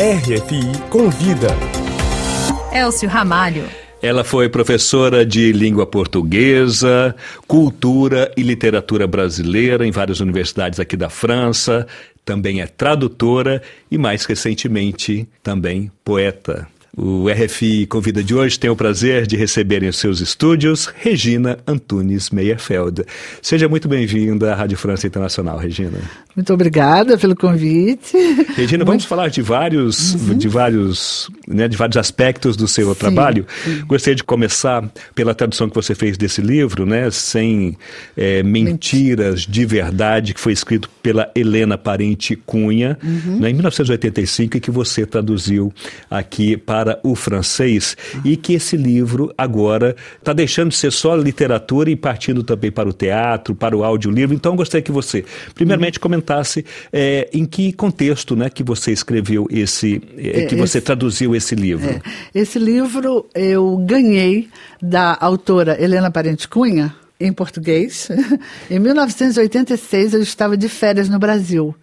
RFI Convida. Elcio Ramalho. Ela foi professora de língua portuguesa, cultura e literatura brasileira em várias universidades aqui da França. Também é tradutora e, mais recentemente, também poeta. O RFI Convida de hoje tem o prazer de receber em seus estúdios Regina Antunes Meyerfeld. Seja muito bem-vinda à Rádio França Internacional, Regina. Muito obrigada pelo convite. Regina, vamos falar de vários, uhum. de vários, né, de vários aspectos do seu sim, trabalho. Sim. Gostaria de começar pela tradução que você fez desse livro, né, sem é, mentiras de verdade, que foi escrito pela Helena Parente Cunha, uhum. né, em 1985, e que você traduziu aqui para o francês, e que esse livro agora está deixando de ser só literatura e partindo também para o teatro, para o audiolivro. Então, gostaria que você, primeiramente, comentasse é, em que contexto né, que você escreveu esse, é, que você traduziu esse livro. É. Esse livro eu ganhei da autora Helena Parente Cunha, em português. em 1986 eu estava de férias no Brasil.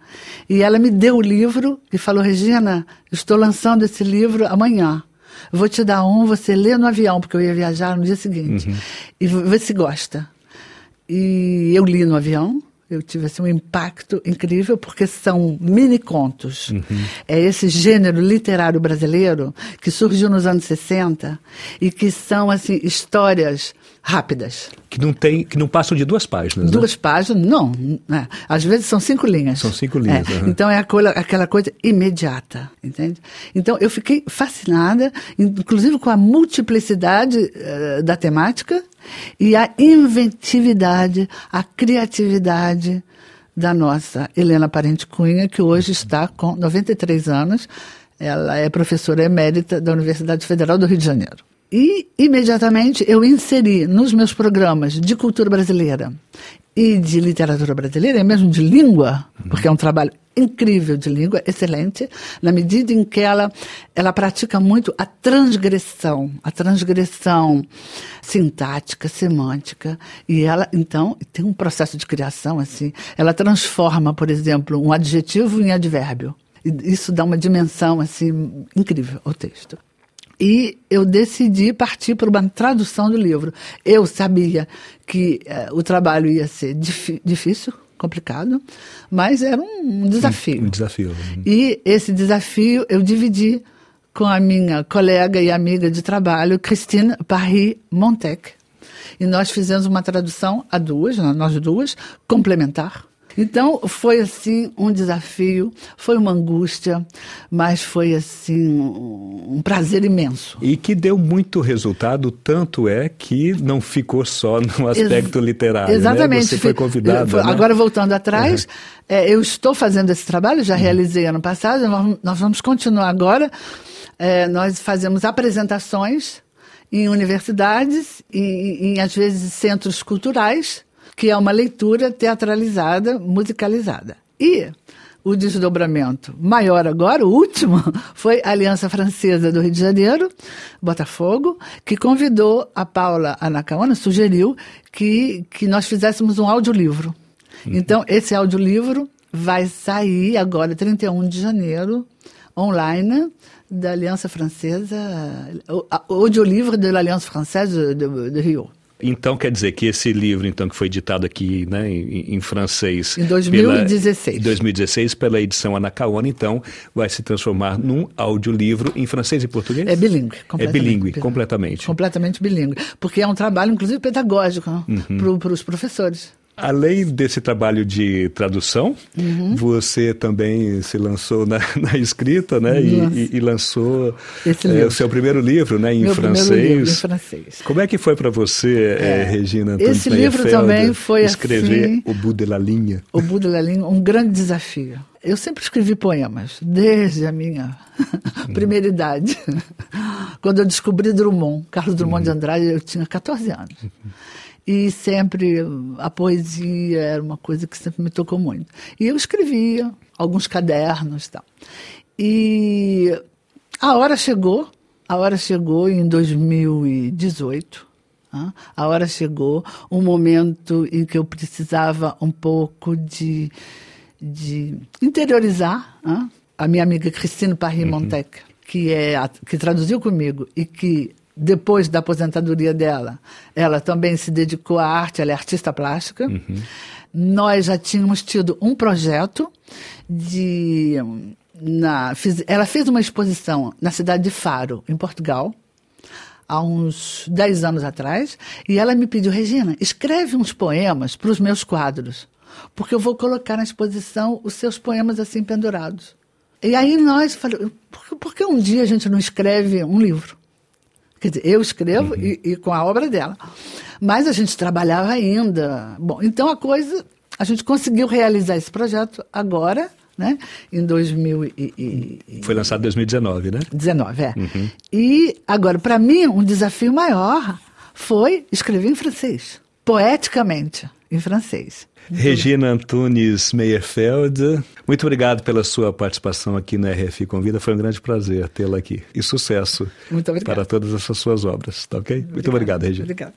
E ela me deu o livro e falou: Regina, estou lançando esse livro amanhã. Vou te dar um, você lê no avião, porque eu ia viajar no dia seguinte. Uhum. E vê se gosta. E eu li no avião, eu tive assim, um impacto incrível, porque são mini contos. Uhum. É esse gênero literário brasileiro que surgiu nos anos 60 e que são assim histórias rápidas. Que não tem, que não passam de duas páginas. Duas né? páginas, não. Né? Às vezes são cinco linhas. São cinco linhas. É. Uhum. Então é aquela, aquela coisa imediata, entende? Então eu fiquei fascinada, inclusive com a multiplicidade uh, da temática e a inventividade, a criatividade da nossa Helena Parente Cunha, que hoje está com 93 anos. Ela é professora emérita da Universidade Federal do Rio de Janeiro. E imediatamente eu inseri nos meus programas de cultura brasileira e de literatura brasileira, e mesmo de língua, porque é um trabalho incrível de língua, excelente, na medida em que ela, ela pratica muito a transgressão, a transgressão sintática, semântica, e ela, então, tem um processo de criação, assim, ela transforma, por exemplo, um adjetivo em advérbio. E isso dá uma dimensão, assim, incrível ao texto. E eu decidi partir para uma tradução do livro. Eu sabia que uh, o trabalho ia ser difícil, complicado, mas era um desafio. Um desafio. E esse desafio eu dividi com a minha colega e amiga de trabalho, Christine Paris Montec. E nós fizemos uma tradução a duas, nós duas, complementar. Então, foi assim um desafio, foi uma angústia, mas foi assim um prazer imenso. E que deu muito resultado, tanto é que não ficou só no aspecto Ex literário. Né? Exatamente. Né? Você foi convidado. Né? Agora, voltando atrás, uhum. é, eu estou fazendo esse trabalho, já uhum. realizei ano passado, nós vamos continuar agora. É, nós fazemos apresentações em universidades e, em, às vezes, centros culturais que é uma leitura teatralizada, musicalizada. E o desdobramento maior agora, o último, foi a Aliança Francesa do Rio de Janeiro, Botafogo, que convidou a Paula Anacaona, sugeriu que, que nós fizéssemos um audiolivro. Uhum. Então, esse audiolivro vai sair agora, 31 de janeiro, online, da Aliança Francesa, o audiolivro da Aliança Francesa de, de Rio. Então quer dizer que esse livro, então que foi editado aqui, né, em, em francês, em 2016, pela, em 2016 pela edição Anacaona, então vai se transformar num audiolivro em francês e português? É bilíngue, É bilíngue, completamente. Completamente bilíngue, porque é um trabalho, inclusive, pedagógico uhum. para os professores. Além desse trabalho de tradução, uhum. você também se lançou na, na escrita, né? E, e, lançou é, o seu primeiro livro, né? Em Meu francês. Livro, em francês. Como é que foi para você, é. Regina? Esse livro também foi escrever assim, O Bout de la Ligne. O Bout de la Ligne, um grande desafio. Eu sempre escrevi poemas, desde a minha primeira idade. Quando eu descobri Drummond, Carlos Drummond de uhum. Andrade, eu tinha 14 anos. E sempre a poesia era uma coisa que sempre me tocou muito. E eu escrevia alguns cadernos e tal. E a hora chegou, a hora chegou em 2018. A hora chegou, um momento em que eu precisava um pouco de, de interiorizar a minha amiga Cristine Paris Montec, que, é que traduziu comigo e que depois da aposentadoria dela, ela também se dedicou à arte, ela é artista plástica. Uhum. Nós já tínhamos tido um projeto de. Na, fiz, ela fez uma exposição na cidade de Faro, em Portugal, há uns 10 anos atrás, e ela me pediu, Regina, escreve uns poemas para os meus quadros, porque eu vou colocar na exposição os seus poemas assim pendurados. E aí nós falamos, por, por que um dia a gente não escreve um livro? Quer dizer, eu escrevo uhum. e, e, com a obra dela. Mas a gente trabalhava ainda. Bom, então a coisa. A gente conseguiu realizar esse projeto agora, né? Em 2000 e, e Foi lançado em 2019, né? 19, é. Uhum. E agora, para mim, um desafio maior foi escrever em francês, poeticamente, em francês. Regina Antunes Meyerfeld, muito obrigado pela sua participação aqui na RFI Convida. Foi um grande prazer tê-la aqui. E sucesso para todas essas suas obras, tá ok? Muito obrigado, Regina. Obrigada.